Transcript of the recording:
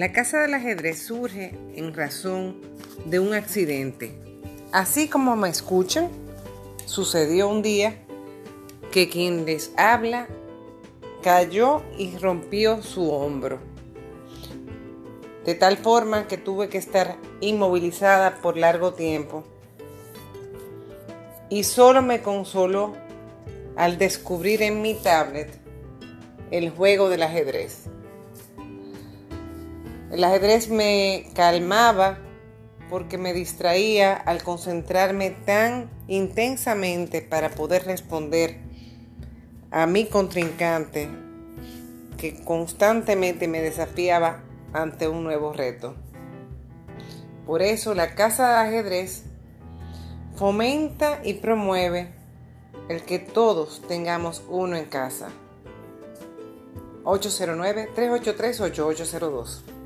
La casa del ajedrez surge en razón de un accidente. Así como me escuchan, sucedió un día que quien les habla cayó y rompió su hombro. De tal forma que tuve que estar inmovilizada por largo tiempo. Y solo me consoló al descubrir en mi tablet el juego del ajedrez. El ajedrez me calmaba porque me distraía al concentrarme tan intensamente para poder responder a mi contrincante que constantemente me desafiaba ante un nuevo reto. Por eso la casa de ajedrez fomenta y promueve el que todos tengamos uno en casa. 809-383-8802